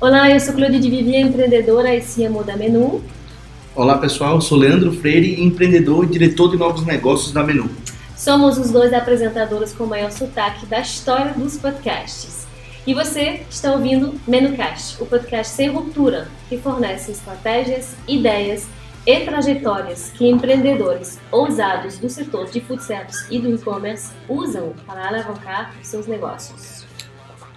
Olá, eu sou Claudia de Vivier, empreendedora e CMO da Menu. Olá pessoal, eu sou Leandro Freire, empreendedor e diretor de novos negócios da Menu. Somos os dois apresentadores com o maior sotaque da história dos podcasts. E você está ouvindo MenuCast, o podcast sem ruptura, que fornece estratégias, ideias e trajetórias que empreendedores ousados do setor de food service e do e-commerce usam para alavancar seus negócios.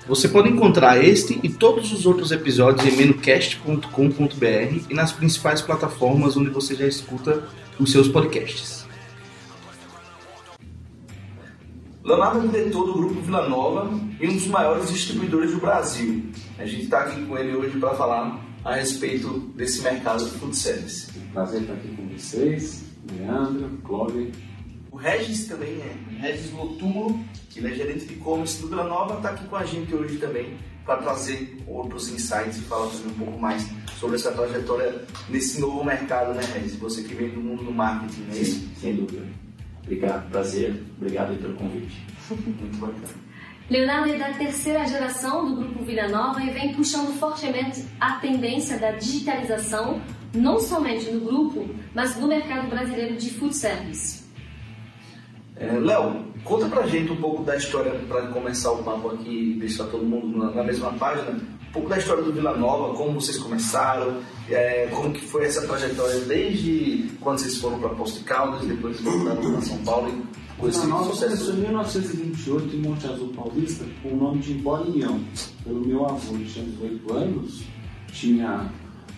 Você pode encontrar este e todos os outros episódios em menocast.com.br e nas principais plataformas onde você já escuta os seus podcasts. Leonardo é diretor do Grupo Vila Nova e um dos maiores distribuidores do Brasil. A gente está aqui com ele hoje para falar a respeito desse mercado de food service. Prazer estar aqui com vocês, Leandro, Clóvis o Regis também é, Regis Lotúmulo, que ele é gerente de e-commerce do Vila Nova, está aqui com a gente hoje também para trazer outros insights e falar também um pouco mais sobre essa trajetória nesse novo mercado, né, Regis? Você que vem do mundo do marketing, né? Sim, sem dúvida. Obrigado, prazer. Obrigado pelo convite. Muito bacana. Leonardo é da terceira geração do Grupo Vila Nova e vem puxando fortemente a tendência da digitalização, não somente no grupo, mas no mercado brasileiro de food service. É, Léo, conta pra gente um pouco da história, para começar o papo aqui, deixar todo mundo na, na, mesma página, um pouco da história do Vila Nova, como vocês começaram, é, como que foi essa trajetória desde quando vocês foram para Posto de Caldas, depois voltaram para São Paulo e com esse Nova começou em 1928 em Monte Azul Paulista com o nome de União. Pelo meu avô, ele tinha 18 anos, tinha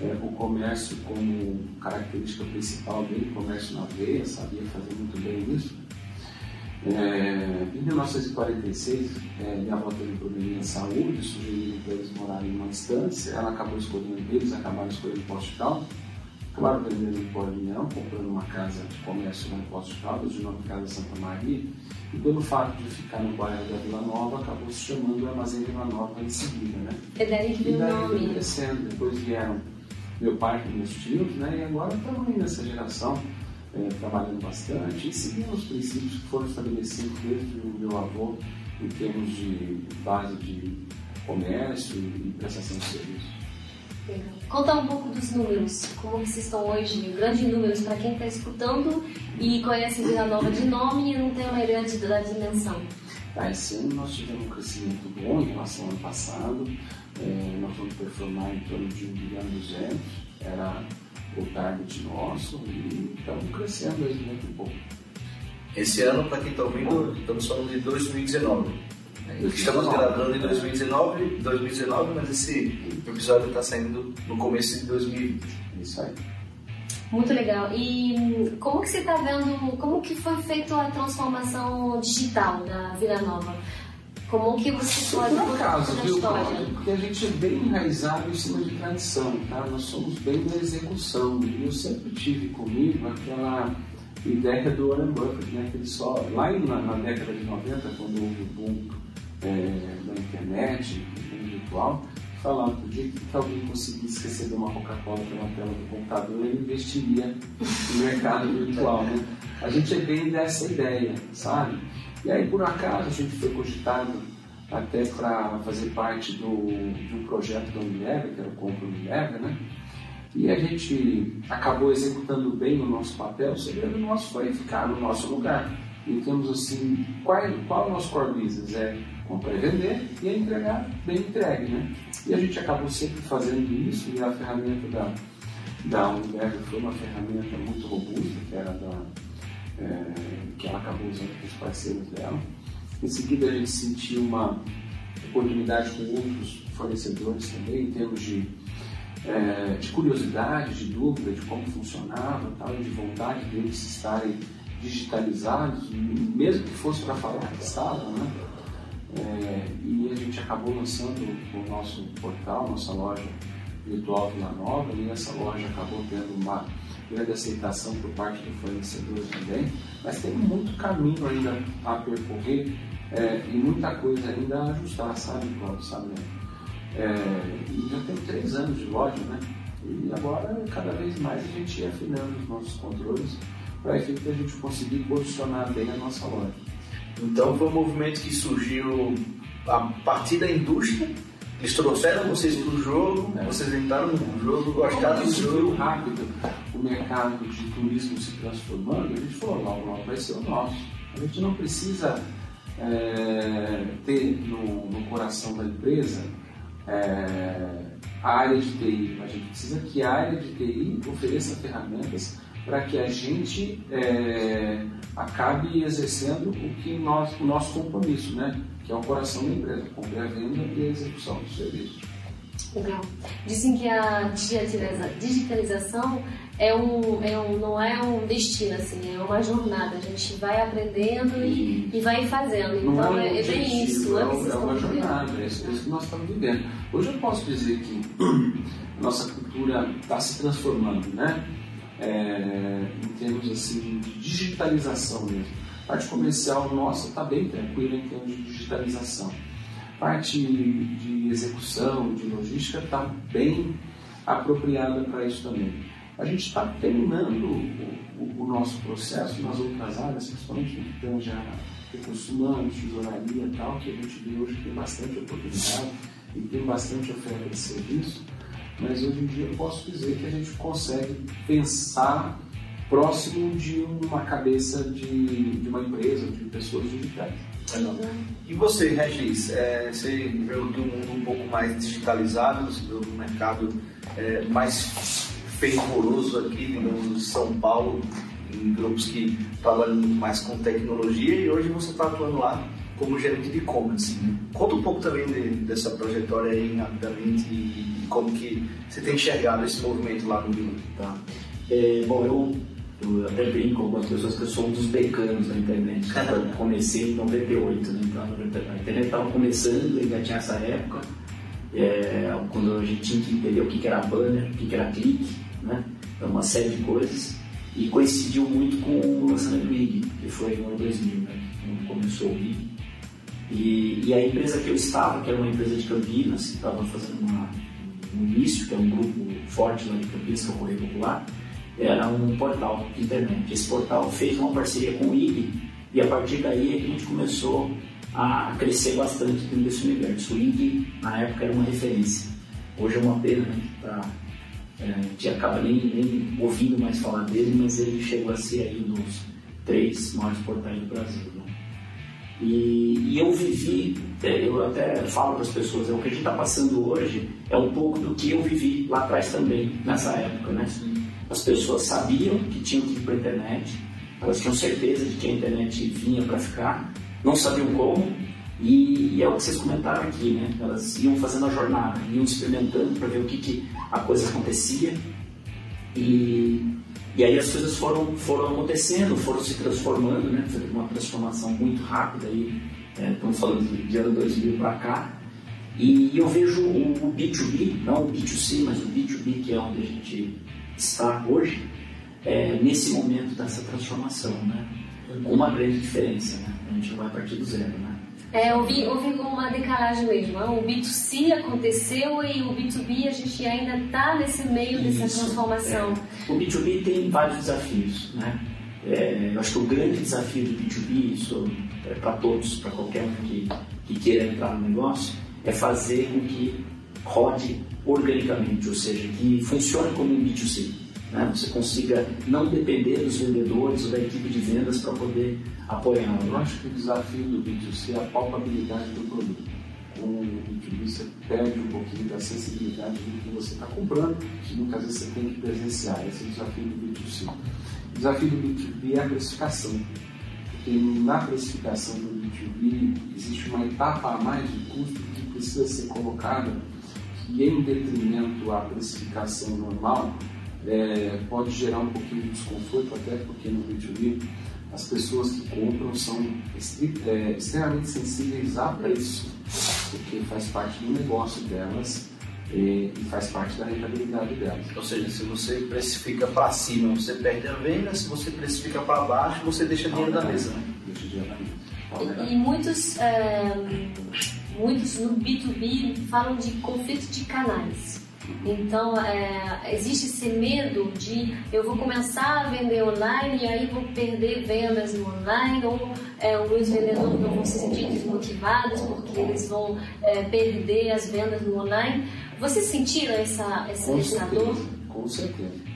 é, o comércio como característica principal dele, comércio na veia, sabia fazer muito bem isso. É, em 1946, é, minha avó teve um probleminha de saúde, sugeriram para eles morarem em uma distância. Ela acabou escolhendo, eles acabaram escolhendo Posto de Caldas. Acabaram vendendo em União, comprando uma casa de comércio no Posto de Caldas, de nome Casa Santa Maria. E pelo fato de ficar no bairro da Vila Nova, acabou se chamando Armazém Vila Nova em seguida, né? É daí que veio o nome. crescendo. Depois vieram meu pai e meus tios, né? E agora estamos aí nessa geração é, trabalhando bastante e seguindo os princípios que foram estabelecidos desde o meu avô em termos de base de comércio e prestação de serviço. Conta um pouco dos números, como que vocês estão hoje, grandes números para quem está escutando e conhece Vila Nova de nome e não tem uma ideia da dimensão. Ah, esse ano nós tivemos um crescimento bom em relação ao ano passado, é, nós vamos performar em torno de 1 bilhão e 200, era o target nosso e estamos crescendo aí muito um pouco. Esse ano, para quem está ouvindo, estamos falando de 2019. Estamos gravando em 2019, 2019, mas esse episódio está saindo no começo de 2020. Isso aí. Muito legal. E como que você está vendo, como que foi feita a transformação digital da Vila Nova? Como que você pode Por acaso, viu, Porque a gente é bem enraizado em cima de tradição, tá? Nós somos bem da execução. E eu sempre tive comigo aquela ideia do Warren Buffett, né? Que ele só, lá na, na década de 90, quando houve o boom é, da internet, do virtual, falava que o dia que alguém conseguisse receber uma Coca-Cola pela tela do computador, ele investiria no mercado virtual, né? A gente é bem dessa ideia, sabe? E aí, por acaso, a gente foi cogitado até para fazer parte do, de um projeto da Unilever, que era o Compra Unilever, né? E a gente acabou executando bem o nosso papel, o segredo nosso foi ficar no nosso lugar. E temos assim, qual, qual o nosso core business? É comprar e vender e é entregar bem entregue, né? E a gente acabou sempre fazendo isso e a ferramenta da, da Unilever foi uma ferramenta muito robusta, que era da é, que ela acabou usando com os parceiros dela. Em seguida, a gente sentiu uma oportunidade com outros fornecedores também, em termos de, é, de curiosidade, de dúvida de como funcionava, tal, de vontade deles estarem digitalizados, mesmo que fosse para falar que estavam, né? É, e a gente acabou lançando o nosso portal, nossa loja virtual Vila Nova, e essa loja acabou tendo uma grande aceitação por parte do fornecedor também, mas tem muito caminho ainda a percorrer é, e muita coisa ainda a ajustar, sabe, Cláudio? Sabe, né? É, e já tem três anos de loja, né? E agora, cada vez mais, a gente ia afinando os nossos controles para efeito a gente conseguir posicionar bem a nossa loja. Então, foi um movimento que surgiu a partir da indústria Eles trouxeram vocês para o jogo, é. vocês entraram no jogo, gostaram do jogo. rápido o mercado de turismo se transformando, a gente falou, logo, logo vai ser o nosso. A gente não precisa é, ter no, no, coração da empresa é, a área de TI. A gente precisa que a área de TI ofereça ferramentas para que a gente é, acabe exercendo o que nós, o nosso compromisso, né? Que é o coração da empresa, compra a venda e a execução do serviço. Legal. Dizem que a digitalização é um, é um, não é um destino, assim, é uma jornada. A gente vai aprendendo e, e vai fazendo. Então é, é, bem isso. É, é uma jornada, é isso, é isso que nós estamos vivendo. Hoje eu posso dizer que a nossa cultura está se transformando, né? É, em termos assim, de digitalização mesmo. Parte comercial nossa está bem tranquila em termos de digitalização. Parte de execução, de logística está bem apropriada para isso também. A gente está terminando o, o, o, nosso processo nas outras áreas, principalmente que tem já recursos humanos, tesouraria e tal, que a gente vê hoje que tem bastante oportunidade e tem bastante oferta de serviço, mas hoje em dia eu posso dizer que a gente consegue pensar próximo de uma cabeça de, de uma empresa, de pessoas digitais. E você, Regis, é, você veio de um mundo um pouco mais digitalizado, você veio um mercado é, mais fervoroso aqui, digamos, de São Paulo, em grupos que trabalham muito mais com tecnologia e hoje você está atuando lá como gerente de e-commerce. Conta um pouco também de, dessa trajetória aí rapidamente e, e, como que você tem enxergado esse movimento lá no Vila. Tá. É, bom, eu eu até brinco com algumas pessoas que eu sou um dos becanos da internet. Eu comecei em 98, né? Então, a internet estava começando, ainda tinha essa época, é, quando a gente tinha que entender o que era banner, o que era clique, né? Então, uma série de coisas. E coincidiu muito com o lançamento do IG, que foi no ano 2000, né? Quando começou o IG. E, e, a empresa que eu estava, que era uma empresa de Campinas, que estava fazendo uma, um início, que é um grupo forte lá de Campinas, que é o Correio Popular, era um portal de internet. Esse portal fez uma parceria com o IG e a partir daí é que a gente começou a crescer bastante dentro desse universo. O IG, na época, era uma referência. Hoje é uma pena, né? Tá, é, a gente acaba nem, nem, ouvindo mais falar dele, mas ele chegou a ser aí um dos três maiores portais do Brasil. Né? E, e, eu vivi, é, eu até falo para as pessoas, é o que a gente está passando hoje é um pouco do que eu vivi lá atrás também, nessa época, né? As pessoas sabiam que tinham que ir para a internet, elas tinham certeza de que a internet vinha para ficar, não sabiam como, e, é o que vocês comentaram aqui, né? Elas iam fazendo a jornada, iam experimentando para ver o que, que a coisa acontecia, e, e aí as coisas foram, foram acontecendo, foram se transformando, né? Foi uma transformação muito rápida aí, é, estamos falando de, de ano 2000 para cá, e eu vejo o, o B2B, não o B2C, mas o B2B, que é onde a gente está hoje é, nesse momento dessa transformação, né? Com uma grande diferença, né? A gente não vai partir do zero, né? É, houve, houve uma decalagem mesmo. Né? O B2C aconteceu e o B2B a gente ainda está nesse meio Isso, dessa transformação. É. O B2B tem vários desafios, né? É, eu acho que o grande desafio do B2B, isso é para todos, para qualquer um que, que queira entrar no negócio, é fazer com que rode organicamente, ou seja, que funcione como um B2C. Né? Você consiga não depender dos vendedores ou da equipe de vendas para poder apoiar. Eu acho que o desafio do B2C é a palpabilidade do produto. Com o B2B você perde um pouquinho da sensibilidade do que você está comprando, que muitas vezes você tem que presenciar. Esse é o desafio do B2C. O desafio do B2B é a precificação. Porque na precificação do B2B existe uma etapa a mais de custo que precisa ser colocada e em detrimento à precificação normal, é, pode gerar um pouquinho de desconforto, até porque no B2B as pessoas que compram são é, extremamente sensíveis a preço, porque faz parte do negócio delas e, e faz parte da rentabilidade delas. Ou seja, se você precifica para cima, você perde a venda, se você precifica para baixo, você deixa dinheiro da mesa. Né? Deixa dinheiro da mesa. E, e muitos. É muitos no B2B falam de conflito de canais. Então, é, existe esse medo de eu vou começar a vender online e aí vou perder vendas no online, ou é, os vendedores não vão se sentir desmotivados porque eles vão é, perder as vendas no online. Vocês sentiram essa, essa, com essa certeza, dor? Com certeza.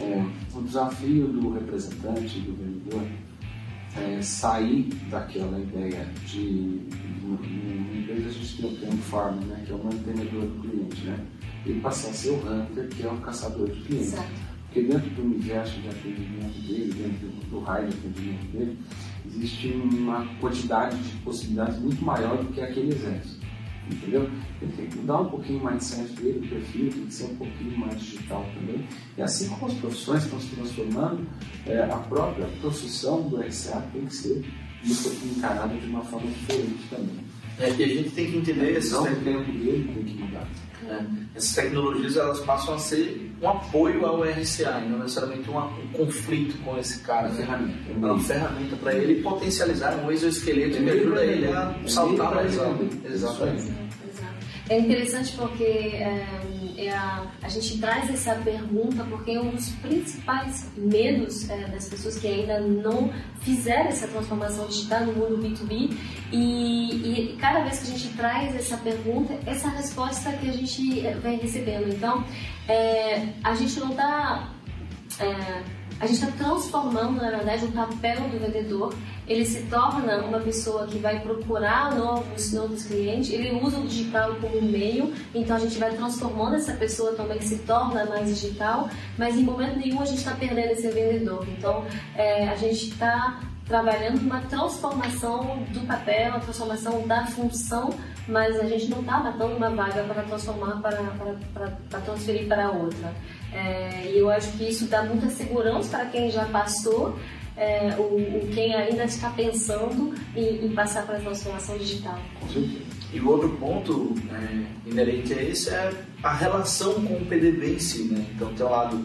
É, o desafio do representante, do vendedor, é sair daquela ideia de. Em inglês a gente tem o farmer, né, que é o mantenedor do cliente, né? Ele passar a ser o hunter, que é o caçador de clientes. Porque dentro do universo de atendimento dele, dentro do raio de atendimento dele, existe uma quantidade de possibilidades muito maior do que aquele exército. Entendeu? Ele tem que mudar um pouquinho o mindset dele, o perfil, tem que ser um pouquinho mais digital também. E assim como as profissões estão se transformando, é, a própria profissão do RCA tem que ser encarada de uma forma diferente também. É, e a gente tem que entender esses Não, o tec- tempo dele tem que mudar. é, essas tecnologias elas passam a ser um apoio ao RCA, e não necessariamente uma- um conflito com esse cara. A né? ferramenta. É uma ferramenta para ele potencializar um exoesqueleto que meio ajuda ele a saltar mais alto. Exatamente. Isso. É interessante porque é, é a, a gente traz essa pergunta porque um dos principais medos é, das pessoas que ainda não fizeram essa transformação digital no mundo B2B e, e cada vez que a gente traz essa pergunta, essa resposta que a gente é, vem recebendo. Então, é, a gente não está a gente está transformando, na verdade, o papel do vendedor. Ele se torna uma pessoa que vai procurar novos, novos clientes. Ele usa o digital como meio, então a gente vai transformando essa pessoa também que se torna mais digital. Mas em momento nenhum a gente está perdendo esse vendedor. Então é, a gente está trabalhando uma transformação do papel, uma transformação da função, mas a gente não está matando uma vaga para transformar para, transferir para outra. É, e eu acho que isso dá muita segurança para quem já passou, é, o, o quem ainda está pensando em, em passar para a transformação digital. E o outro ponto é, inerente a esse é a relação com o PDV em si, né? Então tem o lado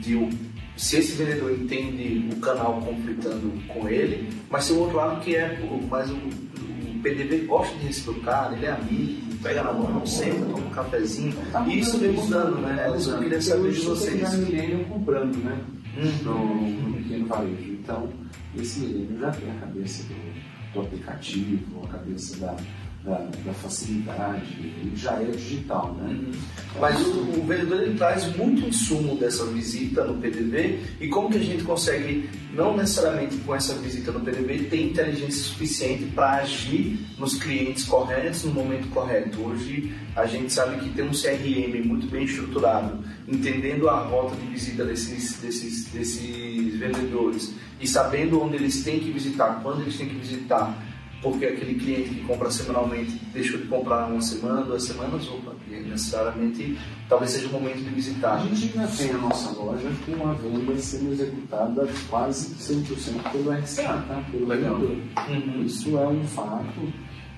de o- se esse vendedor entende o canal conflitando com ele, mas tem o outro lado que é mais o, o PDV gosta de cara, ele é amigo, pega na mão, senta, toma um cafezinho. E isso vem mudando, né? Tá Isso eu mudando. queria saber de vocês. um milênio comprando, né? Uhum. No, no pequeno varejo. Então, esse milênio já tem a cabeça do, do aplicativo, a cabeça da, da, da facilidade, já é digital, né? Uhum. Mas o, o vendedor ele traz muito insumo dessa visita no PDV e como que a gente consegue, não necessariamente com essa visita no PDV, ter inteligência suficiente para agir nos clientes corretos no momento correto. Hoje a gente sabe que tem um CRM muito bem estruturado, entendendo a rota de visita desses, desses, desses vendedores e sabendo onde eles têm que visitar, quando eles têm que visitar, porque aquele cliente que compra semanalmente deixou de comprar uma semana, duas semanas, opa, e necessariamente talvez seja o momento de A visitar. gente ainda tem a nossa loja com a venda sendo executada quase 100% pelo RCA, tá? Pelo Legal. vendedor. Uhum. Isso é um fato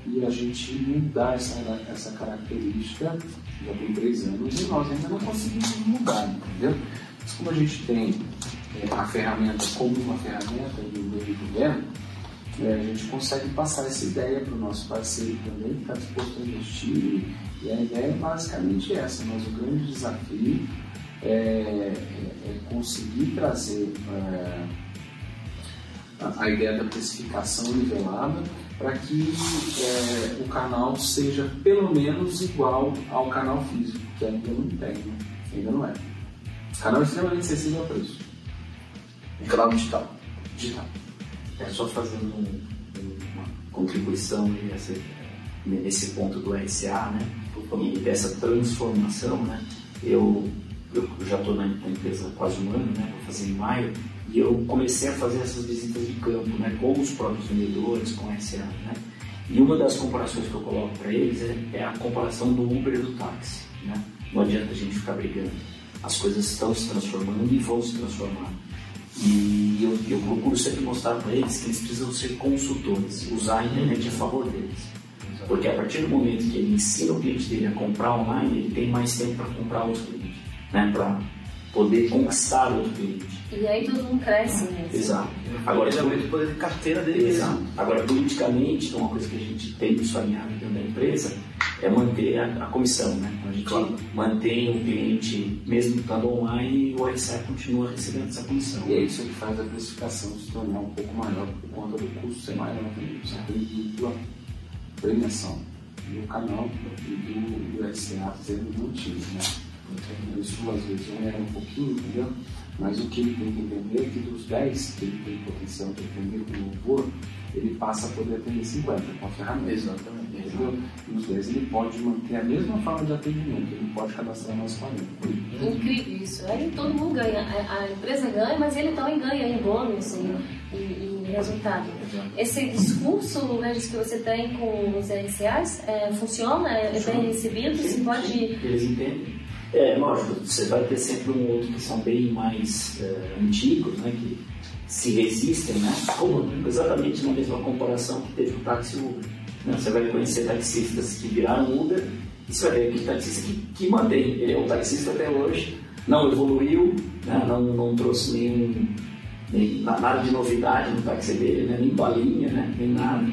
e a gente mudar essa, essa característica já tem três anos e nós ainda não conseguimos mudar, entendeu? Mas como a gente tem é, a ferramenta como uma ferramenta do meio governo, é, a gente consegue passar essa ideia para o nosso parceiro também, que está disposto a investir. E a ideia é basicamente essa, mas o grande desafio é, é- é conseguir trazer é, a, a ideia da precificação nivelada para que é, o canal seja pelo menos igual ao canal físico, que ainda não tem, né? ainda não é. O canal é extremamente sensível ao preço. Canal digital. Digital. É só fazendo um- uma contribuição nesse, nesse ponto do RCA, né? E dessa transformação, né? Eu, eu já estou na na empresa há quase um ano, né? Vou fazer em maio. E eu comecei a fazer essas visitas de campo, né? Com os próprios vendedores, com o RCA, né? E uma das comparações que eu coloco para eles é, é a comparação do Uber e do táxi, né? Não adianta a gente ficar brigando. As coisas estão se transformando e vão se transformar. E eu, eu procuro sempre mostrar para eles que eles precisam ser consultores, usar a internet a favor deles. Porque a partir do momento que ele ensina o cliente dele a comprar online, ele tem mais tempo para comprar outros clientes, né? para poder conquistar outro cliente. E aí todo mundo cresce mesmo. Exato. Agora, o poder de carteira dele. Exato. Agora, politicamente, uma coisa que a gente tem que sonhar dentro da empresa é manter a, a comissão, né? A gente claro. mantém o cliente, mesmo estando online, o RSA continua recebendo essa comissão. E é isso que faz a precificação se tornar um pouco maior por conta do custo ser maior também. Você tem dupla premiação do canal e do, do RCA sendo mantido, né? Então, isso às vezes é um pouquinho, entendeu? Mas o que ele tem que entender é que dos 10 que ele tem potencial de atender com louvor, ele passa a poder atender 50 com a ferramenta. Exatamente. Entendeu? E os 10 ele pode manter a mesma forma de atendimento, ele pode cadastrar mais 40. Incrível isso. Aí todo mundo ganha. A, empresa ganha, mas ele também ganha em bônus e, e, e resultado. Esse discurso, Regis, que você tem com os RCAs, é, funciona? É, bem recebido? Você pode... Eles entendem. É, lógico, você vai ter sempre um outro que são bem mais é, antigos, né, que se resistem, né, como exatamente na mesma comparação que teve o táxi Uber. Né? Você vai conhecer taxistas que viraram Uber e você vai ver aquele taxista que, que mantém. Ele é um taxista até hoje, não evoluiu, né, não, não trouxe nenhum, nem, nada de novidade no táxi dele, né, nem balinha, né, nem nada.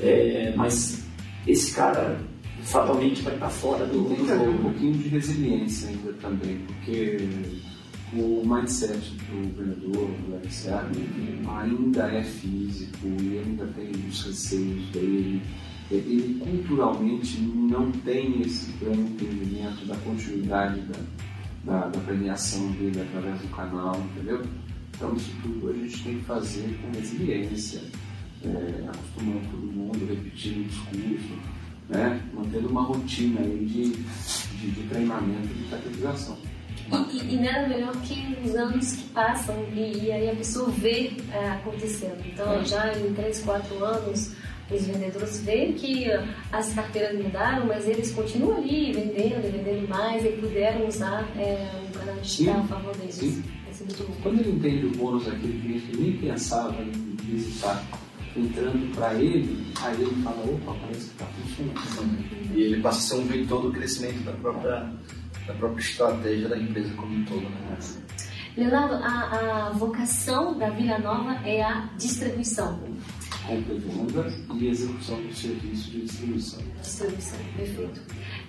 É, mas esse cara fatalmente vai estar fora do, Tem que haver um pouquinho de resiliência ainda também, porque o mindset do vendedor, do RCA, ainda é físico e ainda tem os receios dele. Ele culturalmente não tem esse pleno entendimento da continuidade da, da, da premiação dele através do canal, entendeu? Então isso tudo a gente tem que fazer com resiliência, é, acostumando todo mundo, repetindo o discurso né? mantendo uma rotina aí de, de, de treinamento de catequização. E, e, nada melhor que os anos que passam e, e aí a pessoa vê é, acontecendo. Então, é. já em 3, 4 anos, os vendedores veem que as carteiras mudaram, mas eles continuam ali vendendo, vendendo mais e puderam usar é, um canal digital a favor deles. Sim. Quando ele entende o bônus daquele cliente que nem pensava em visitar entrando para ele, aí ele fala, opa, parece que está funcionando. E ele passa a ser um vetor do crescimento da própria, da própria estratégia da empresa como um todo. Né? Leonardo, a, a vocação da Vila Nova é a distribuição. Compra e venda e execução do serviço de distribuição. Distribuição, perfeito.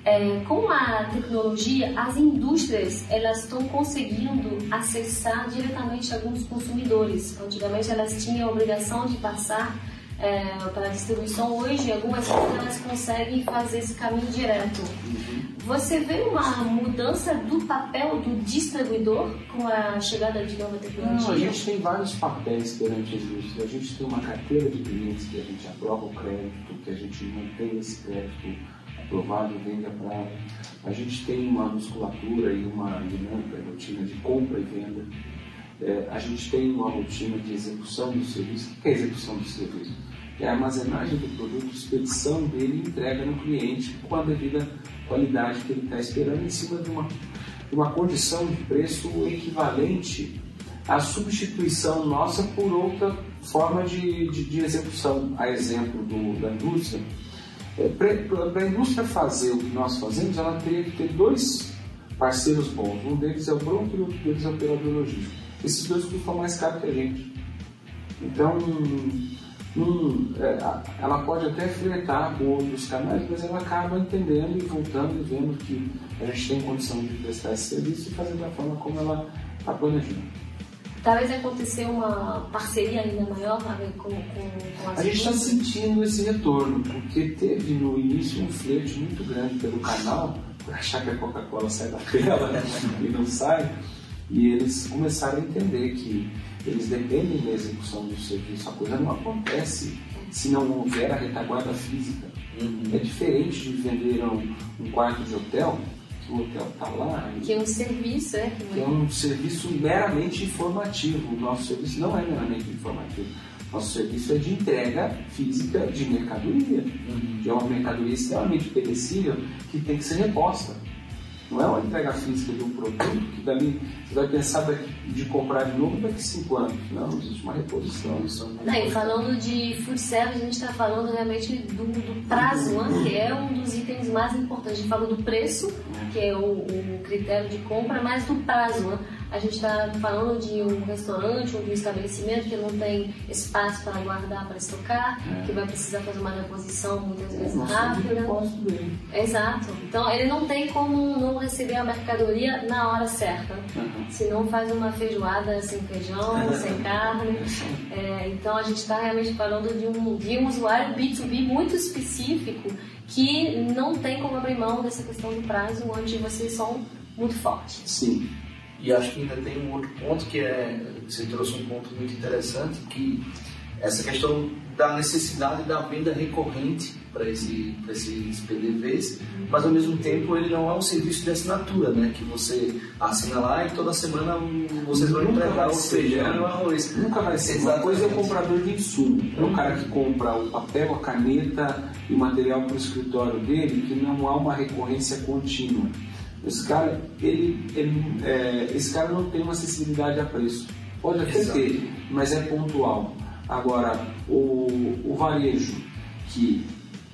É, com a tecnologia, as indústrias elas estão conseguindo acessar diretamente alguns consumidores. Antigamente elas tinham a obrigação de passar é, para a distribuição. Hoje, algumas elas conseguem fazer esse caminho direto. Você vê uma mudança do papel do distribuidor com a chegada de nova tecnologia? Não, a gente tem vários papéis perante a indústria. A gente tem uma carteira de clientes que a gente aprova o crédito, que a gente mantém esse crédito aprovado e vende a gente tem uma musculatura e uma dinâmica, rotina de compra e venda. É, a gente tem uma rotina de execução do serviço. O que é execução do serviço? É a armazenagem do produto, expedição dele e entrega no cliente com a devida qualidade que ele está esperando em cima de uma, de uma condição de preço equivalente à substituição nossa por outra forma de, de, de execução. A exemplo do, da indústria, Para a indústria fazer o que nós fazemos, ela teria que ter dois parceiros bons. Um deles é o bronco e outro deles é o operador logístico. Esses dois custam mais caro que a gente. Então, um, é, ela pode até fretar com outros canais, mas ela acaba entendendo e voltando e vendo que a gente tem condição de prestar esse serviço e fazer da forma como ela está planejando. Talvez acontecer uma parceria ainda maior com, com, com as A gente está sentindo esse retorno, porque teve no início um flerte muito grande pelo canal, por achar que a Coca-Cola sai da tela e não sai, e eles começaram a entender que eles dependem da execução do serviço. A coisa não acontece se não houver a retaguarda física. Uhum. É diferente de vender um, um quarto de hotel o hotel está lá. Que é um serviço, é? Que é um serviço meramente informativo. O nosso serviço não é meramente informativo. Nosso serviço é de entrega física de mercadoria, uhum. que é uma mercadoria extremamente perecível que tem que ser reposta. Não é uma entrega física de um produto que dali você vai pensar de comprar de novo daqui a cinco anos. Não, existe uma reposição. Não, e falando de food service, a gente está falando realmente do, do prazo, né, que é um dos itens mais importantes. A gente falou do preço, que é o, o critério de compra, mas do prazo. Né? A gente está falando de um restaurante ou de um estabelecimento que não tem espaço para guardar, para estocar, é. que vai precisar fazer uma reposição muitas vezes é, rápida. Exato. Então ele não tem como não receber a mercadoria na hora certa. Uhum. Se não faz uma feijoada sem feijão, sem carne. É, então a gente está realmente falando de um, de um usuário B2B muito específico que não tem como abrir mão dessa questão do prazo, onde vocês são muito fortes. Sim. E acho que ainda tem um outro ponto que é, você trouxe um ponto muito interessante, que essa questão da necessidade da venda recorrente para esse, esses PDVs, mas ao mesmo tempo ele não é um serviço de assinatura, né? Que você assina lá e toda semana vocês vão entregar o feijão e o arroz. Nunca vai ser. Uma coisa é o comprador de insumo. É o cara que compra o papel, a caneta e o material para o escritório dele, que não há uma recorrência contínua. Esse cara, ele, ele é, esse cara não tem uma acessibilidade a preço. Pode até Exato. ter, mas é pontual. Agora, o, o varejo que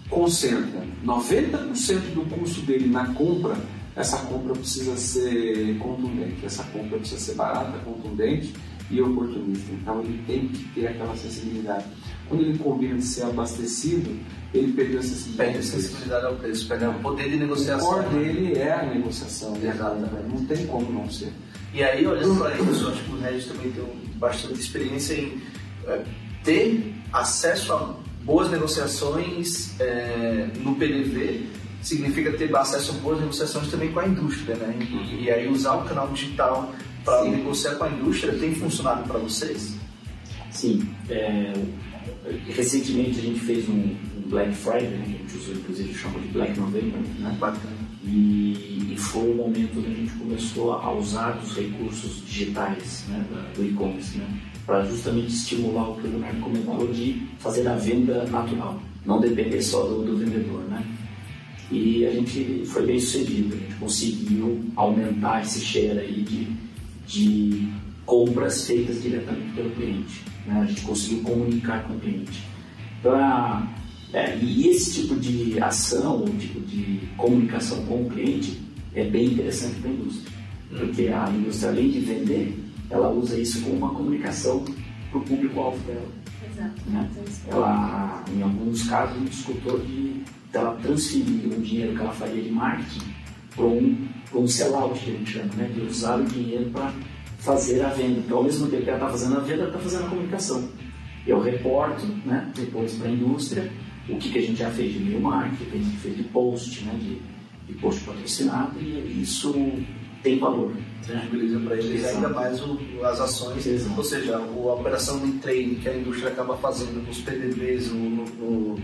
concentra 90% do custo dele na compra, essa compra precisa ser contundente, essa compra precisa ser barata, contundente e oportunista. Então ele tem que ter aquela acessibilidade. Quando ele combina de ser abastecido, ele perdeu a acessibilidade. Perde acessibilidade ao preço, perde o poder de negociação. O core dele é a negociação, exatamente. Não tem como não ser. E aí, olhando para isso, acho que o Regis também tem bastante experiência em é, ter acesso a boas negociações é, no PDV significa ter acesso a boas negociações também com a indústria, né? E, e aí usar o canal digital para negociar com a indústria tem funcionado para vocês? Sim. É, recentemente a gente fez um, um Black Friday, né? a gente usou inclusive chama de Black November, né? Bacana. E, e, foi o momento que a gente começou a usar os recursos digitais né, do e-commerce, né? para justamente estimular o que o Leonardo comentou de fazer a venda natural, não depender só do, do vendedor, né? E a gente foi bem sucedido, a gente conseguiu aumentar esse share aí de, de compras feitas diretamente pelo cliente, né? A gente conseguiu comunicar com o cliente. Pra, é, e esse tipo de ação, o tipo de comunicação com o cliente é bem interessante para a indústria, porque a indústria além de vender ela usa isso como uma comunicação para o público-alvo dela. Exato. Né? Ela, em alguns casos, escutou de ela transferir o dinheiro que ela faria de marketing para um, um sellout, que a gente chama, né? de usar o dinheiro para fazer a venda. Então, ao mesmo tempo que ela está fazendo a venda, ela está fazendo a comunicação. Eu reporto né, depois para a indústria o que, que a gente já fez de e-mail marketing, o que a gente fez de post, né, de, de post patrocinado, e isso tem valor. Tangibiliza para eles Exato. ainda mais o, as ações, Exato. ou seja, a operação de trade que a indústria acaba fazendo nos PDVs, no, no,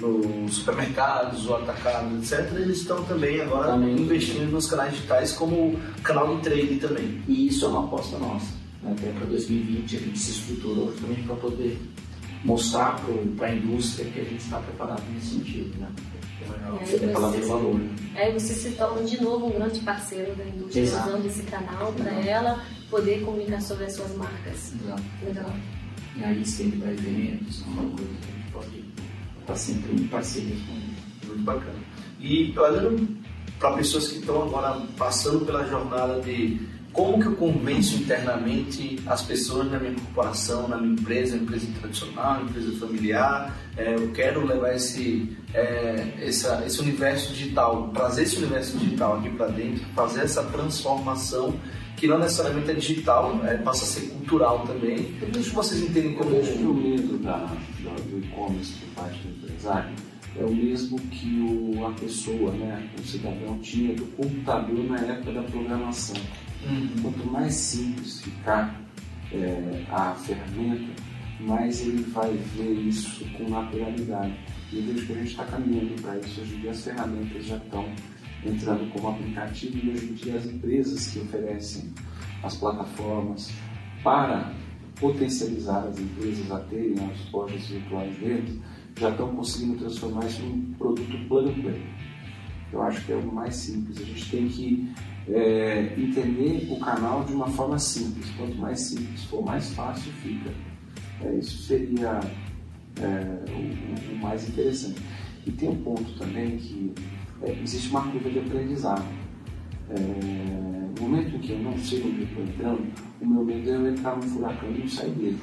no supermercados, o atacado, etc., eles estão também agora também. investindo nos canais digitais como canal de trade também. E isso é uma aposta nossa. Até para 2020 a gente se estruturou justamente para poder mostrar para a indústria que a gente está preparado nesse sentido. Né? Você tem palavra de valor. Aí você se torna de novo um grande parceiro da indústria, Exato. usando esse canal para ela poder comunicar sobre as suas marcas. Exato. Legal. E aí sempre para eventos, uma coisa que a gente pode estar sempre em parceria com. Muito bacana. E olhando para pessoas que estão agora passando pela jornada de como que eu convenço internamente as pessoas na minha corporação, na minha empresa, empresa tradicional, empresa familiar, é, eu quero levar esse, é, essa, esse universo digital, trazer esse universo digital aqui para dentro, fazer essa transformação que não necessariamente é digital, é, passa a ser cultural também. Eu que vocês entendem como... Eu vejo que o medo da, do e-commerce por parte do empresário é o mesmo que o, a pessoa, né, o cidadão tinha do computador na época da programação. Uhum. Quanto mais simples ficar é, a ferramenta, mais ele vai ver isso com naturalidade. E eu vejo que a gente está caminhando para isso. Hoje em dia as ferramentas já estão entrando como aplicativo e hoje em dia as empresas que oferecem as plataformas para potencializar as empresas a terem as lojas virtuais deles, já estão conseguindo transformar isso num produto plug and play. Eu acho que é o mais simples. A gente tem que é, entender o canal de uma forma simples. Quanto mais simples for, mais fácil fica. É, isso seria é, o, o, mais interessante. E tem um ponto também que é, existe uma curva de aprendizado. É, no momento em que eu não sei onde eu estou entrando, o meu medo é eu entrar num furacão e não sair dele.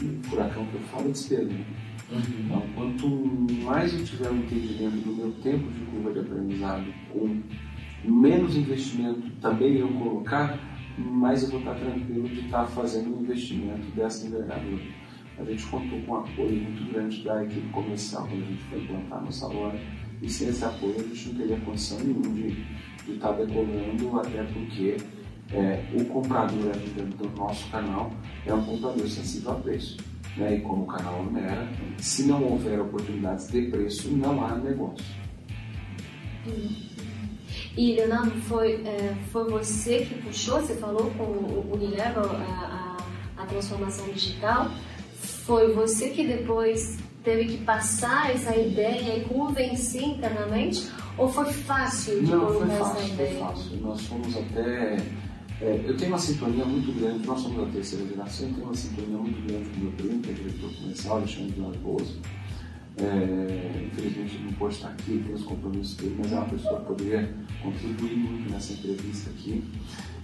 E o furacão que eu falo é. Uhum. Então, quanto mais eu tiver um entendimento do meu tempo de curva de aprendizado, com menos investimento também eu colocar, mais eu vou estar tranquilo de estar fazendo um investimento dessa envergadura. A gente contou com um apoio muito grande da equipe comercial quando a gente foi implantar nossa loja, e sem esse apoio a gente não teria condição nenhuma de, de estar decolando, até porque é, o comprador aqui dentro do nosso canal é um comprador sensível a preço. Né? E como o canal onera, se não houver oportunidades de preço, não há negócio. E Leonardo, foi, é, foi você que puxou, você falou com o Unilever a, a, a transformação digital, foi você que depois teve que passar essa ideia e convencer internamente? Ou foi fácil de Não, foi fácil, foi fácil. Nós fomos até. É, eu tenho uma sintonia muito grande, nós somos da terceira geração, eu tenho uma sintonia muito grande com o meu primo, que é diretor comercial, Alexandre Vilas É, infelizmente não pode estar aqui, tem os compromissos dele, mas é uma pessoa que poderia contribuir muito nessa entrevista aqui.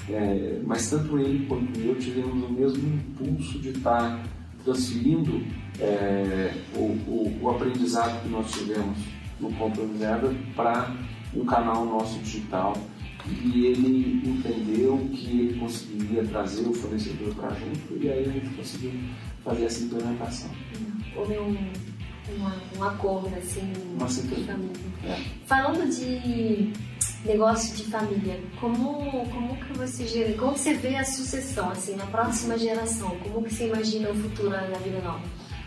É, mas tanto ele quanto eu tivemos o mesmo impulso de estar transferindo é, o, o, o, aprendizado que nós tivemos no Compromiseada para um canal nosso digital e ele entendeu que ele conseguiria trazer o fornecedor para junto e aí a gente conseguiu fazer essa implementação. Houve um, um, um acordo assim Uma de família. É. Falando de negócio de família, como, como que você como você vê a sucessão, assim, na próxima geração? Como que você imagina o futuro da vida nova?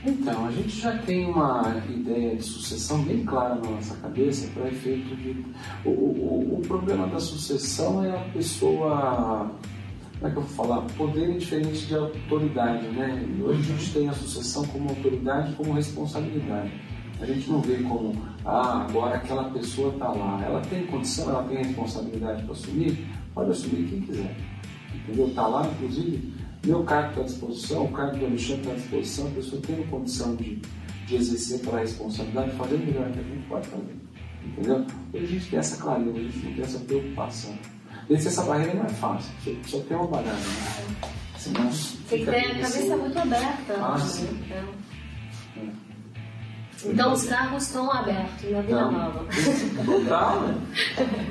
Então, a gente já tem uma ideia de sucessão bem clara na nossa cabeça para efeito de. O, o, o, problema da sucessão é a pessoa. Como é que eu vou falar? Poder é diferente de autoridade, né? Hoje a gente tem a sucessão como autoridade como responsabilidade. A gente não vê como, ah, agora aquela pessoa está lá, ela tem condição, ela tem responsabilidade para assumir, pode assumir quem quiser. Entendeu? Está lá, inclusive, meu cargo está à disposição, o cargo do Alexandre está à disposição, a pessoa tendo condição de, de exercer aquela responsabilidade, fazer o melhor que a gente pode fazer. Entendeu? Hoje a gente tem essa clareza, a gente não tem essa preocupação. Vencer essa barreira não é fácil, só tem uma bagagem. Né? Senão, tem que ter a cabeça muito aberta. Ah, sim. Então. Então os carros estão abertos na Vila Nova. Total.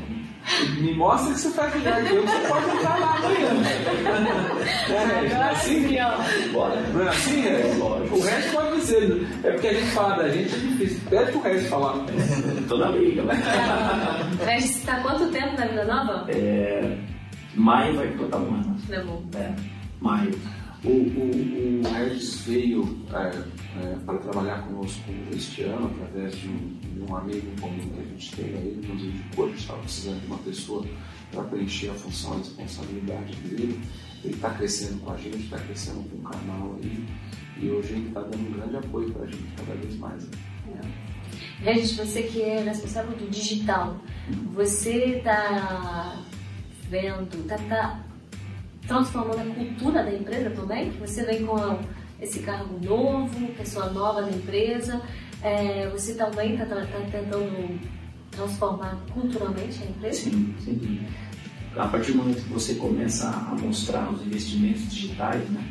Me mostra que você faz lugar que eu, você pode entrar lá amanhã. É, é assim? Bora. Não é assim? É? O resto pode dizer. É porque a gente fala da gente, é difícil. Pede pro resto falar. Tô na briga, né? Regis, está quanto tempo na Vila Nova? É, maio vai completar um ano. Tá bom. É, maio. O, o, o Regis veio é, é, para trabalhar conosco este ano, através de um, de um amigo comum que a gente tem, aí nos indicou, a gente estava precisando de uma pessoa para preencher a função, a responsabilidade dele. Ele está crescendo com a gente, está crescendo com o canal aí, e hoje ele está dando um grande apoio para a gente cada vez mais. É. Regis, você que é responsável do digital, você está vendo, está tá transformando a cultura da empresa também? Você vem com esse cargo novo, pessoa nova da empresa. É, você também está tá, tá tentando transformar culturalmente a empresa? Sim, sim. A partir do momento que você começa a mostrar os investimentos digitais, né?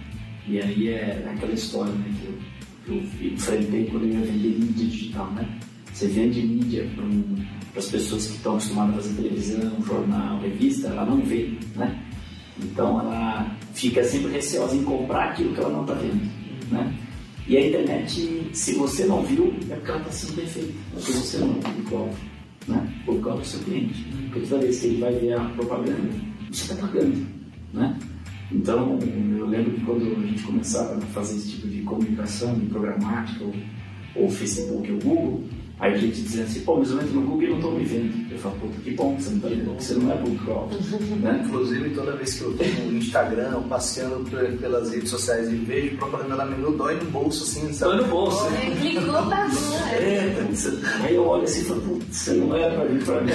E aí é aquela história né, que, eu, eu enfrentei quando eu ia vender mídia digital, né? Você vende mídia para um, as pessoas que estão acostumadas a fazer televisão, jornal, revista, ela não vê, né? Então ela fica sempre receosa em comprar aquilo que ela não está vendo. Né? E a internet, se você não viu, é porque ela está sendo bem é porque você não publicou, né? publicou o seu cliente. Porque toda vez que ele vai ver a propaganda, você está pagando. Né? Então, eu lembro que quando a gente começava a fazer esse tipo de comunicação, de programática, ou, ou Facebook ou Google, Aí a gente dizendo assim, pô, mas eu entro no Google e não estou me vendo. Eu falo, puta, que bom que você não está vendo, porque você não é público né? Inclusive, toda vez que eu estou no Instagram, passeando pelas redes sociais e vejo propaganda lá menu, dói no bolso, assim, sabe? Dói no bolso. É, clicou, passou. É, aí eu olho assim e falo, putz, você não é para mim, para mim.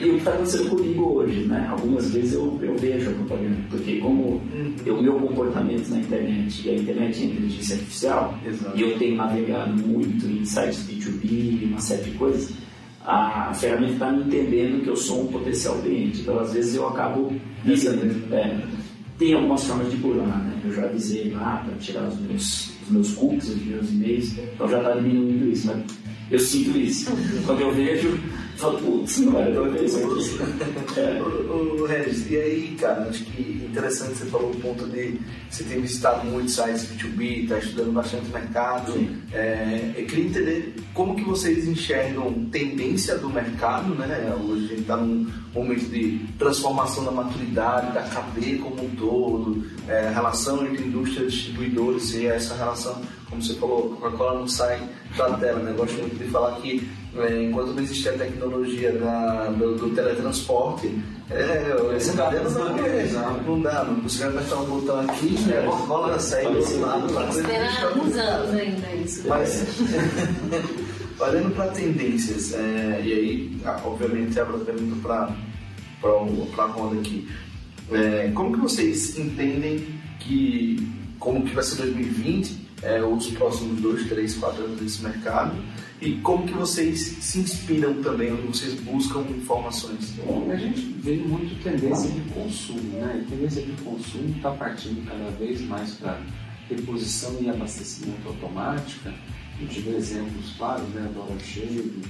e o que está acontecendo comigo hoje, né? Algumas vezes eu, eu vejo a propaganda, porque como uhum. o meu comportamento na internet, e a internet é inteligência artificial, Exato. e eu tenho navegado muito em sites B2B, uma série de coisas, a ferramenta está me entendendo que eu sou um potencial cliente. Então, às vezes, eu acabo dizendo, é, tem algumas formas de burlar, né? Eu já avisei lá para tirar os meus, os meus cookies, os meus e-mails, então já está diminuindo isso. Mas eu sinto isso. Quando eu vejo, putz, não era pra ver isso aqui. É. O, o Regis, e aí, cara, acho que interessante você falou o ponto de você ter visitado muitos sites B2B, está estudando bastante mercado. É, eu queria entender como que vocês enxergam tendência do mercado, né? Hoje a gente está num momento de transformação da maturidade, da cadeia como um todo, é, relação entre indústria e distribuidores e essa relação, como você falou, Coca-Cola não sai da tela, né? Gosto muito de falar que é, enquanto não existir a tecnologia da, do, do, teletransporte, é, esse cadeia não, não, não dá, não vai apertar um botão aqui, é, a Coca-Cola sai do outro lado. Esperar alguns anos ainda isso. Mas, olhando para tendências, é, e aí, obviamente, abro a pergunta para a Ronda aqui. É, como que vocês entendem que, como que vai ser 2020, é, os próximos dois, três, quatro anos desse mercado? E como que vocês se inspiram também, onde vocês buscam informações? A gente vê muito tendência de consumo, né? E tendência de consumo está partindo cada vez mais para reposição e abastecimento automática. A gente vê exemplos claros, né? Dollar Shave,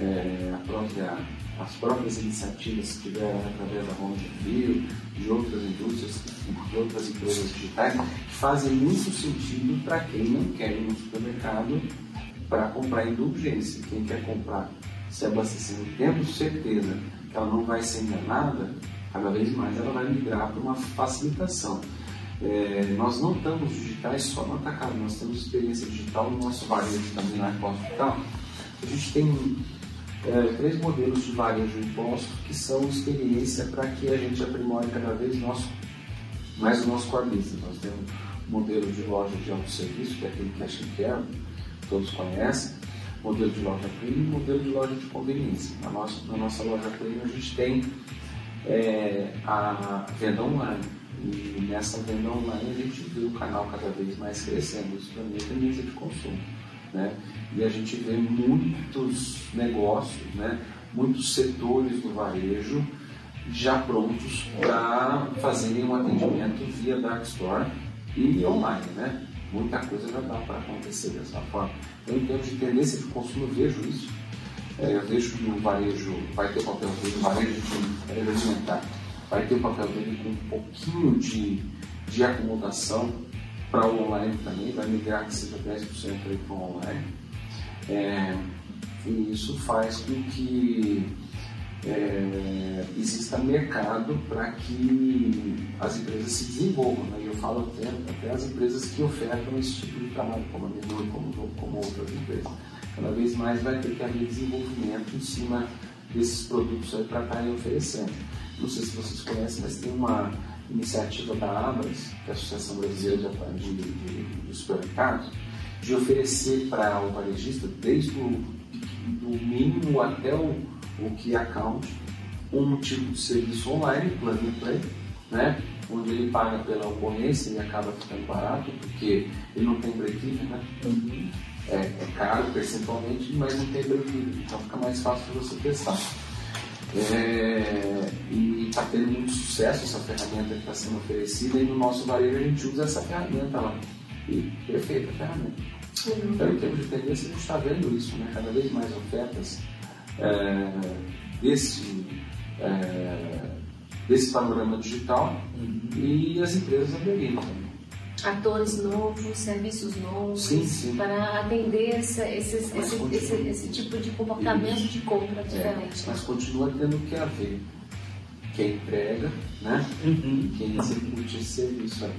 é, própria, as próprias iniciativas que tiveram através da Ronda Rio, de outras indústrias, de outras empresas digitais, que fazem muito sentido para quem não quer ir no supermercado para comprar indulgência. Quem quer comprar se abastecendo, tendo certeza que ela não vai ser enganada, cada vez mais ela vai migrar para uma facilitação. É, nós não estamos digitais só no atacado, nós temos experiência digital no nosso varejo também na hospital. A gente tem é, três modelos de varejo imposto que são experiência para que a gente aprimore cada vez nosso, mais o nosso core business. Nós temos o modelo de loja de autosserviço, que é aquele cash and care, todos conhecem, modelo de loja premium e modelo de loja de conveniência. Na nossa, na nossa loja premium a gente tem é, a venda online. E nessa venda online a gente vê o canal cada vez mais crescendo. Isso mim é tendência de consumo. Né? E a gente vê muitos negócios, né? muitos setores do varejo já prontos para fazerem um atendimento via Dark Store e online. Né? Muita coisa já dá para acontecer dessa forma. Eu, em termos de tendência de consumo, eu vejo isso. É, eu vejo que o varejo vai ter papel dele, o varejo de alimentar vai ter papel dele com um pouquinho de, de acomodação para o online também, vai migrar que seja 10% para o online. É, e isso faz com que é, exista mercado para que as empresas se desenvolvam. Né? Eu falo até, até as empresas que ofertam esse tipo de trabalho, como a Menor, como, como outras empresas. Cada vez mais vai ter que haver desenvolvimento em cima desses produtos para estarem oferecendo. Não sei se vocês conhecem, mas tem uma iniciativa da Abras, que é a Associação Brasileira de, de, de Supermercados, de oferecer para o varejista, desde o do mínimo até o o Key Account, um tipo de serviço online, plug and play, né? onde ele paga pela ocorrência e acaba ficando barato, porque ele não tem break-even, né? Uhum. É, é, caro percentualmente, mas não tem break-even, então fica mais fácil de você testar. É, e está tendo muito sucesso essa ferramenta que está sendo oferecida e no nosso varejo a gente usa essa ferramenta lá. E perfeita a ferramenta. Uhum. Então, em termos de tendência, a gente está vendo isso, né? cada vez mais ofertas é, desse, é, desse panorama digital uhum. e as empresas aderindo também. Atores novos, serviços novos, sim, sim. para atender essa, esses, esse, esse, esse, tipo de comportamento Isso. de compra é, diferente. É, mas continua tendo que haver quem entrega né? Uhum. quem execute esse serviço aí.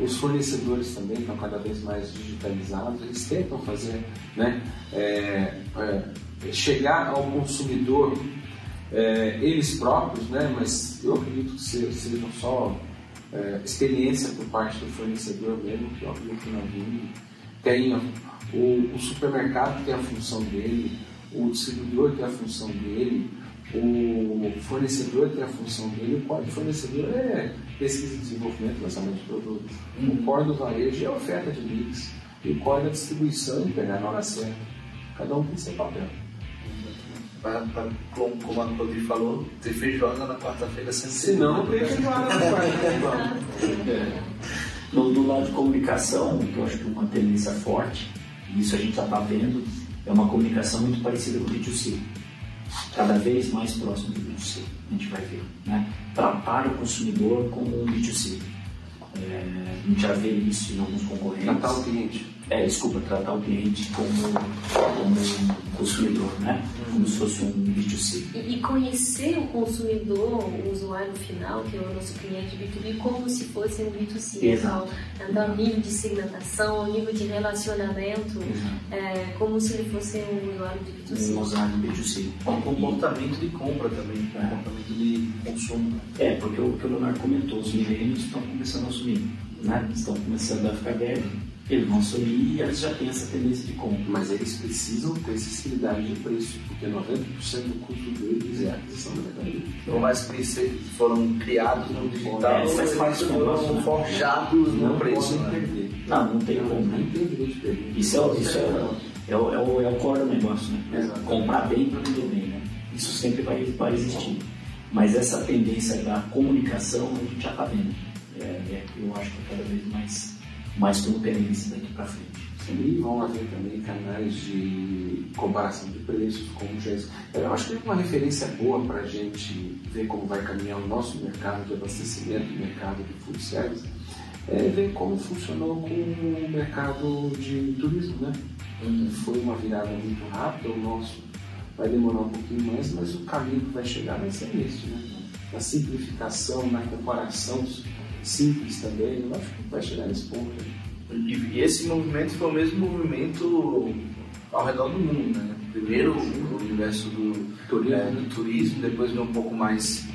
Os fornecedores também estão cada vez mais digitalizados, eles tentam fazer né, é, é, chegar ao consumidor é, eles próprios, né? mas eu acredito que sejam só é, experiência por parte do fornecedor mesmo, que eu acredito que na tem o, o, supermercado tem a função dele, o distribuidor tem a função dele, o fornecedor tem a função dele, o core do fornecedor é pesquisa e desenvolvimento, lançamento de produtos. Uhum. O core do varejo é a oferta de mix, e o core da distribuição é pegar na hora certa. Cada um tem seu papel. Pra, pra, como a Rodrigo falou, ter feijoada na quarta-feira sempre. Se não, não tem feijoada na quarta. no, do lado de comunicação, que eu acho que uma tendência forte, e isso a gente já está vendo, é uma comunicação muito parecida com o B2C. Cada vez mais próximo do B2C, a gente vai ver. Né? Tratar o consumidor como um B2C. É, a gente já vê isso em alguns concorrentes. Tratar o cliente. É, desculpa, tratar o cliente como, como um consumidor, né? Como se fosse um B2C. E, e conhecer o consumidor, o usuário final, que é o nosso cliente B2B, como se fosse um B2C. Exato. Então, nível de segmentação, nível de relacionamento, é, como se ele fosse um usuário de B2C. Um usuário de B2C. Um comportamento de compra também, um comportamento de consumo. É, porque o que o Leonardo comentou, os milênios estão começando a assumir, né? Estão começando a ficar velhos eles vão subir e eles já têm essa tendência de compra. Mas eles precisam ter acessibilidade de preço, porque 90% do custo deles é a aquisição da mercadoria. Por mais que eles foram criados no digital, é, mas mais foram forjados no não preço. Né? Perder. Não, não tem como. Não tem direito de perder. Isso é, isso é, é, o, é, o, é o core do negócio, né? Exato. Comprar bem para vender bem, né? Isso sempre vai, vai existir. Mas essa tendência da comunicação a gente já está vendo. É, é, eu acho que é cada vez mais mais como tendência daqui para frente. E vão haver também canais de comparação de preços, como já Eu acho que é uma referência boa para a gente ver como vai caminhar o nosso mercado de abastecimento, o mercado de food service, é ver como funcionou com o mercado de turismo, né? Uhum. Foi uma virada muito rápida, o nosso vai demorar um pouquinho mais, mas o caminho que vai chegar vai ser esse, né? Na simplificação, na comparação simples também, eu acho que vai chegar nesse ponto. E, esse movimento foi o mesmo movimento ao redor do mundo, né? Primeiro o universo do turismo, é, do turismo depois veio um pouco mais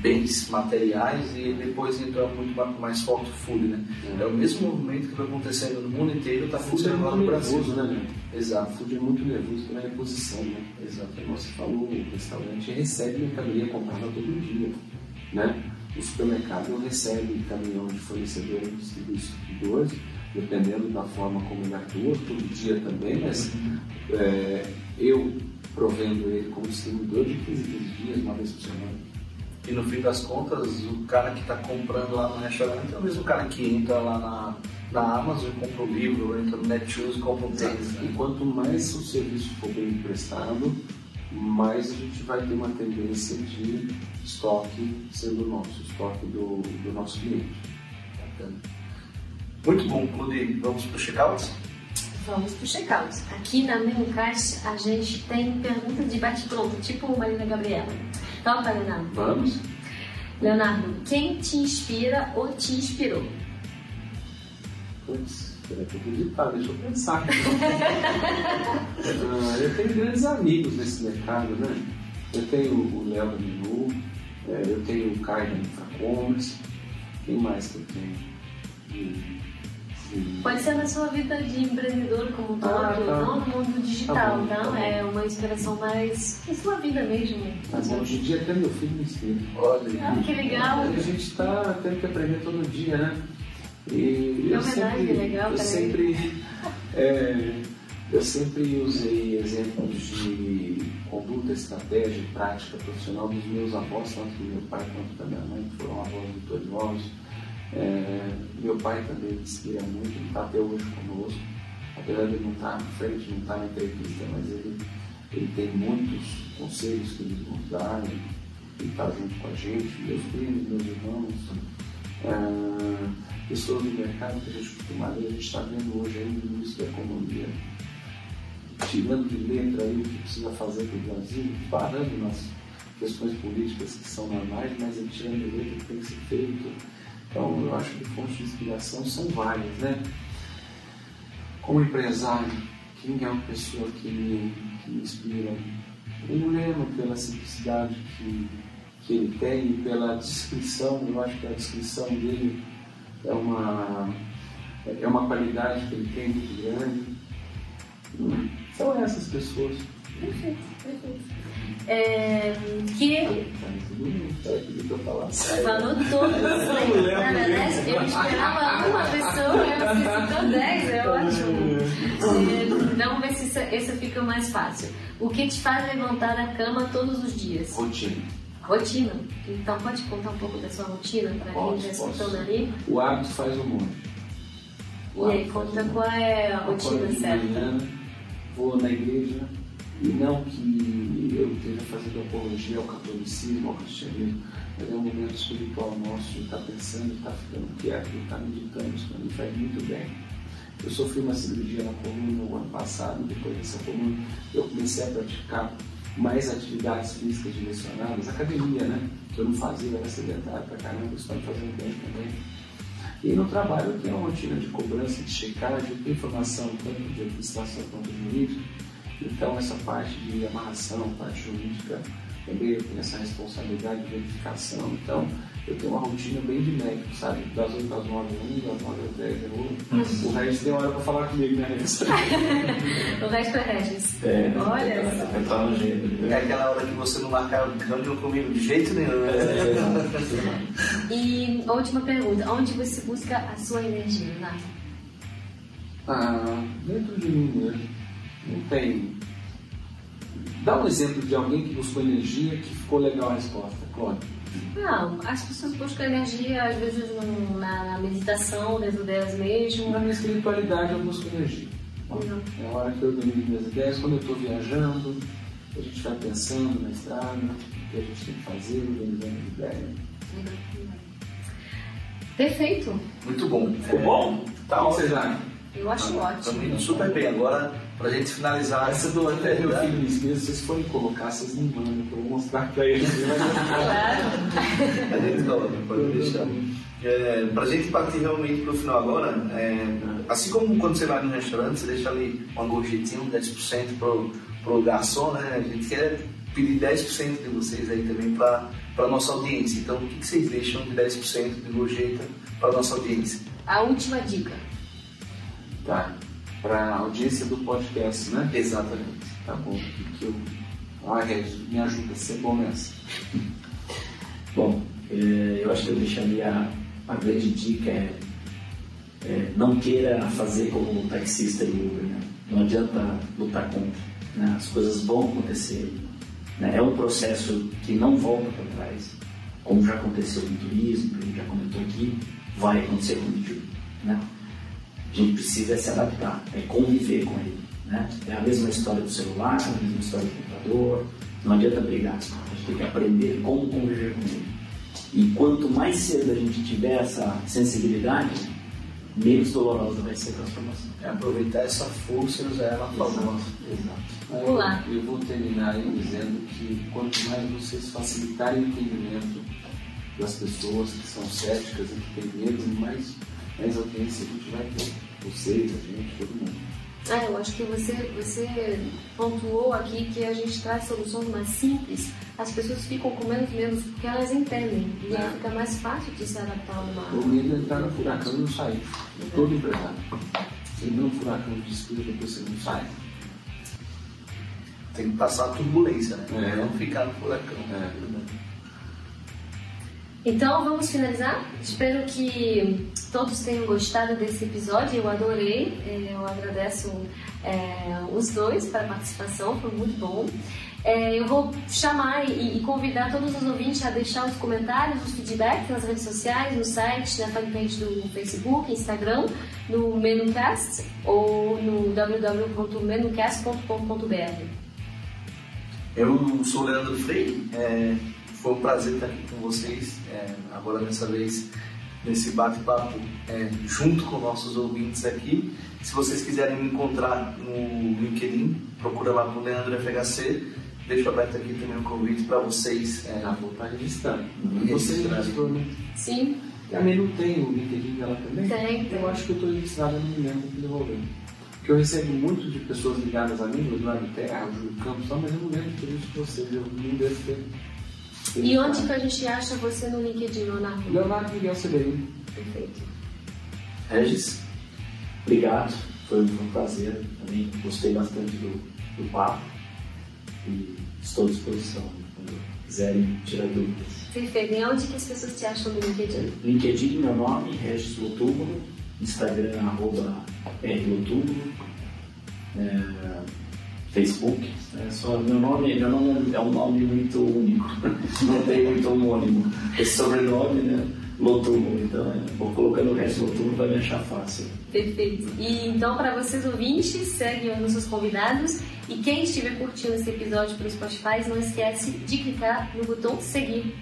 bens materiais e depois entrou muito mais forte o food, né? É. é. o mesmo movimento que vai acontecendo no mundo inteiro, está funcionando é no Brasil. Nervoso, né? Exato, food é muito nervoso pela reposição, né? Exato, como você falou, o restaurante recebe mercadoria comprada todo dia, né? O supermercado não recebe caminhão de fornecedor e distribuidores, dependendo da forma como ele atua, todo dia também, mas é, eu provendo ele como distribuidor de 15 dias, uma vez por semana. E no fim das contas, o cara que está comprando lá no restaurante é o mesmo cara que entra lá na, na Amazon e compra o livro, entra no Netshoes e compra o tênis. Né? E quanto mais o serviço for bem prestado, mais a gente vai ter uma tendência de estoque sendo nosso, estoque do, do nosso cliente. Muito bom, Clube. Vamos para o checkout? Vamos para o checkout. Aqui na Menucast a gente tem perguntas de bate-pronto, tipo Marina Gabriela. Topa, Leonardo? Vamos. Leonardo, quem te inspira ou te inspirou? Putz, que acreditar, deixa eu pensar. ah, eu tenho grandes amigos nesse mercado, né? Eu tenho o Léo do Minu, é, eu tenho o Caio da Infracommerce, quem mais que eu tenho? E, Pode ser na sua vida de empreendedor como um todo, ah, tá. não no mundo digital, tá bom, tá? Tá é uma inspiração mais na sua vida mesmo. Mas hoje em dia até meu filho me ensina. Olha, ah, que legal. A gente está tendo que aprender todo dia, né? E eu sempre, legal eu sempre, é, eu sempre usei exemplos de conduta, estratégia, prática profissional dos meus avós, tanto do meu pai quanto da minha mãe, que foram avós vitoriosos. É, meu pai também me inspira muito, ele está até hoje conosco, apesar de ele não estar tá na frente, não estar tá na entrevista, mas ele, ele tem muitos conselhos que nos dá, ele está junto com a gente, meus primos, meus irmãos. É, pessoas do mercado que a gente a gente está vendo hoje aí no início da economia, tirando de letra aí o que precisa fazer para o Brasil, parando nas questões políticas que são normais, mas ele tirando de letra o que tem que ser feito. Então eu acho que fontes de inspiração são várias, né? Como empresário, quem é uma pessoa que me, que me inspira? O Lema, pela simplicidade que, que ele tem pela descrição, eu acho que a descrição dele é uma, é uma qualidade que ele tem muito grande. Hum, são essas pessoas. Perfeito, perfeito. É, que. Falou todos. Verdade, eu esperava uma pessoa, eu citou dez, é ótimo. Então vamos ver se essa, essa fica mais fácil. O que te faz levantar da cama todos os dias? Rotina. Rotina. Então pode contar um pouco da sua rotina para quem está escutando ali? O hábito faz o mundo. E aí, conta qual é a rotina certa? Manhã, vou na igreja, e não que eu esteja fazendo apologia ao catolicismo, ao cristianismo, mas é um momento espiritual nosso de estar pensando, de estar ficando quieto, de estar meditando, isso para mim faz muito bem. Eu sofri uma cirurgia na coluna no ano passado, depois dessa coluna eu comecei a praticar mais atividades físicas direcionadas, academia, né? Que eu não fazia, era sedentário pra caramba, me fazendo bem também. E no trabalho eu tenho uma rotina de cobrança, de checagem, de informação tanto de administração quanto jurídica. Então essa parte de amarração, parte jurídica, também eu tenho essa responsabilidade de verificação. Então eu tenho uma rotina bem de médico, sabe? Das 8 às 9 um, das 9 às 10 é outro. O resto tem hora para falar comigo, né, Regis? o resto é Regis. É, Olha é, tá no jeito. É aquela hora que você não marcar reunião comigo de jeito nenhum. Né? É, e última pergunta, onde você busca a sua energia, Nath? Ah, dentro de mim mesmo. Não tem. Dá um exemplo de alguém que buscou energia que ficou legal a resposta, Cláudio. Não, as pessoas buscam energia, às vezes, na, na, meditação, dentro delas mesmo. Na minha espiritualidade eu busco energia. Uhum. É a hora que eu domino minhas ideias, quando eu estou viajando, a gente vai pensando na estrada, o que a gente tem que fazer, organizando as ideias. Perfeito. Muito bom. Ficou é, bom? Tá ótimo. Eu acho ah, ótimo. Também super bem. Agora, pra gente finalizar essa do até meu filho me se vocês forem colocar, vocês me mandam, que eu vou mostrar pra eles. claro. a gente coloca, pode deixar. É, pra gente partir realmente pro final agora, é, assim como quando você vai no restaurante, você deixa ali uma gorjetinha, 10% pro, pro garçom, né? A gente quer pedir 10% de vocês aí também para a nossa audiência. Então, o que, que vocês deixam de 10% de gorjeta para nossa audiência? A última dica. Tá. Para a audiência do podcast, né? Exatamente. Tá bom. Que eu... Ah, Regis, me ajuda a ser bom nessa. bom, é, eu acho que eu deixaria a grande dica é, é, não queira fazer como o taxista e Uber, né? Não adianta lutar contra. Né? As coisas vão acontecer. Né? É um processo que não volta para trás, como já aconteceu no turismo, que a gente já comentou aqui, vai acontecer com o YouTube. Né? A gente precisa se adaptar, é conviver com ele. Né? É a mesma história do celular, é a mesma história do computador. Não adianta brigar, a gente tem que aprender como conviver com ele. E quanto mais cedo a gente tiver essa sensibilidade, menos dolorosa vai ser a transformação. É aproveitar essa força e usar ela a favor. Exato. Olá. Eu vou terminar aí dizendo que quanto mais vocês facilitarem o entendimento das pessoas que são céticas e que têm medo, mais mais audiência a gente vai ter. Vocês, a gente, todo mundo. Ah, eu acho que você, você pontuou aqui que a gente traz soluções mais simples, as pessoas ficam com menos medo porque elas entendem. E aí é. fica mais fácil de se adaptar a uma. O medo é entrar no furacão e não sair. É. Todo empresário. Se não furacão de despesa, depois você não sai. Tem que passar a turbulência, né? É. Não ficar no furacão. É. Então vamos finalizar. Espero que todos tenham gostado desse episódio. Eu adorei. É, eu agradeço é, os dois pela participação, foi muito bom. É, eu vou chamar e, convidar todos os ouvintes a deixar os comentários, os feedbacks nas redes sociais, no site, na fanpage do Facebook, Instagram, no Menucast ou no www.menucast.com.br. Eu sou o Leandro Freire. É foi um prazer estar aqui com vocês, é, agora dessa vez nesse bate-papo é, junto com nossos ouvintes aqui. Se vocês quiserem me encontrar no LinkedIn, procura lá por Leandro FHC. Deixo aberto aqui também o um convite para vocês. É, Já vou estar registrando. Você registrou, né? Sim. E a não tem o LinkedIn dela também? Tem. Eu acho que eu estou registrado, eu não me lembro que devolver. Porque eu recebo muito de pessoas ligadas a mim, o Eduardo Terra, o Júlio Campos, mas eu não lembro por isso de vocês, eu não devo ter e onde que a gente acha você no LinkedIn, Leonardo? Leonardo Miguel CBI. Perfeito. Regis, obrigado. Foi um prazer. Também gostei bastante do, do papo. E estou à disposição quando quiserem tirar dúvidas. Perfeito. E onde que as pessoas te acham no LinkedIn? LinkedIn, meu nome, Regis Lotúmulo. Instagram, arroba rlotúmulo. é, Facebook. É só, meu, nome, meu nome é um nome muito único, não tem muito homônimo. Esse sobrenome, né? Lotumo, então é, vou colocando o resto Lotumo para me achar fácil. Perfeito. E então, para vocês ouvintes, segue os nossos convidados. E quem estiver curtindo esse episódio pelo Spotify, não esquece de clicar no botão seguir.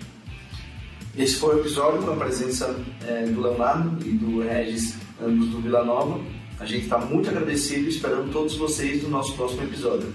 Esse foi o episódio com a presença é, do Leonardo e do Regis, ambos do Vila Nova. A gente está muito agradecido e esperando todos vocês no nosso próximo episódio.